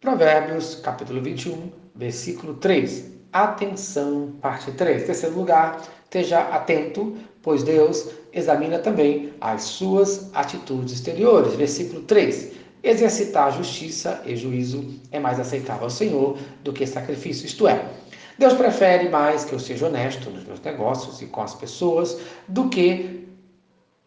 Provérbios, capítulo 21, versículo 3. Atenção, parte 3. Terceiro lugar, esteja atento, pois Deus examina também as suas atitudes exteriores. Versículo 3. Exercitar justiça e juízo é mais aceitável ao Senhor do que sacrifício, isto é, Deus prefere mais que eu seja honesto nos meus negócios e com as pessoas do que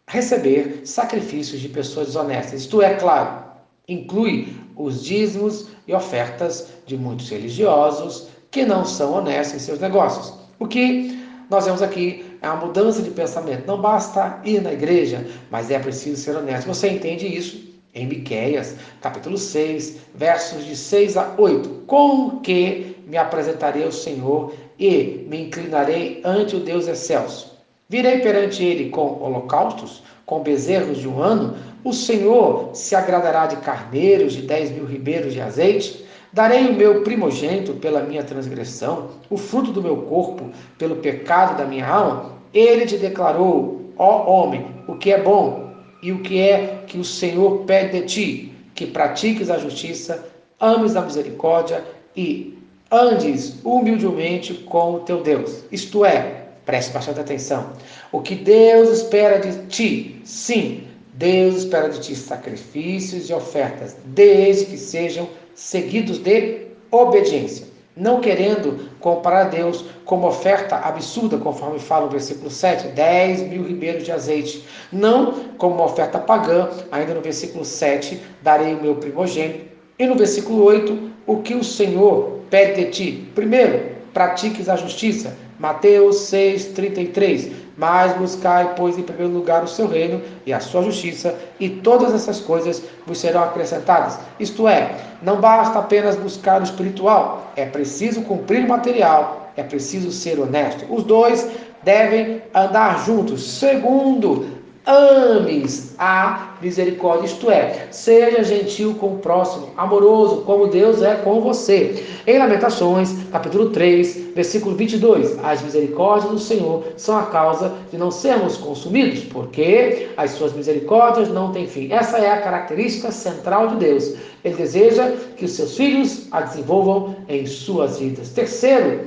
receber sacrifícios de pessoas desonestas. Isto é, claro, inclui os dízimos e ofertas de muitos religiosos que não são honestos em seus negócios. O que nós vemos aqui é uma mudança de pensamento. Não basta ir na igreja, mas é preciso ser honesto. Você entende isso? Em Miqueias, capítulo 6, versos de 6 a 8. Com que me apresentarei ao Senhor e me inclinarei ante o Deus excelso. Virei perante ele com holocaustos, com bezerros de um ano. O Senhor se agradará de carneiros, de dez mil ribeiros de azeite. Darei o meu primogênito pela minha transgressão, o fruto do meu corpo pelo pecado da minha alma. Ele te declarou, ó homem, o que é bom e o que é que o Senhor pede de ti, que pratiques a justiça, ames a misericórdia e andes humildemente com o teu Deus. Isto é, preste bastante atenção. O que Deus espera de ti, sim, Deus espera de ti sacrifícios e ofertas, desde que sejam seguidos de obediência. Não querendo comparar Deus com uma oferta absurda, conforme fala o versículo 7, 10 mil ribeiros de azeite. Não como uma oferta pagã, ainda no versículo 7, darei o meu primogênito. E no versículo 8, o que o Senhor pede de ti? Primeiro, pratiques a justiça. Mateus 6, 33. Mas buscai, pois, em primeiro lugar o seu reino e a sua justiça, e todas essas coisas vos serão acrescentadas. Isto é, não basta apenas buscar o espiritual, é preciso cumprir o material, é preciso ser honesto. Os dois devem andar juntos. Segundo, ames a misericórdia, isto é, seja gentil com o próximo, amoroso como Deus é com você. Em Lamentações, capítulo 3, versículo 22, as misericórdias do Senhor são a causa de não sermos consumidos, porque as suas misericórdias não têm fim. Essa é a característica central de Deus. Ele deseja que os seus filhos a desenvolvam em suas vidas. Terceiro,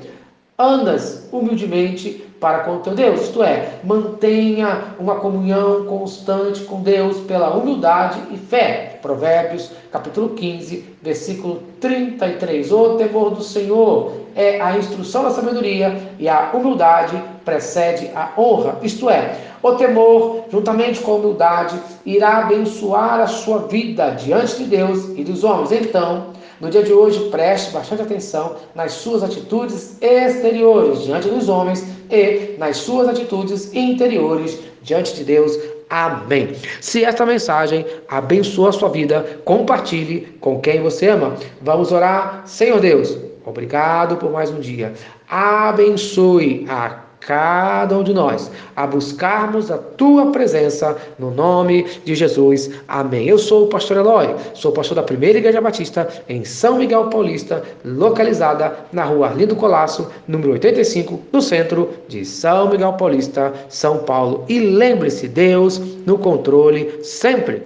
andas humildemente para com o teu Deus, isto é, mantenha uma comunhão constante com Deus pela humildade e fé. Provérbios, capítulo 15, versículo 33. O temor do Senhor é a instrução da sabedoria e a humildade precede a honra. Isto é, o temor, juntamente com a humildade, irá abençoar a sua vida diante de Deus e dos homens. Então, no dia de hoje, preste bastante atenção nas suas atitudes exteriores diante dos homens e nas suas atitudes interiores diante de Deus. Amém. Se esta mensagem abençoa a sua vida, compartilhe com quem você ama. Vamos orar. Senhor Deus, obrigado por mais um dia. Abençoe a cada um de nós a buscarmos a tua presença no nome de Jesus. Amém. Eu sou o pastor Eloy, sou pastor da Primeira Igreja Batista em São Miguel Paulista, localizada na rua Arlindo Colasso, número 85, no centro de São Miguel Paulista, São Paulo. E lembre-se, Deus no controle sempre.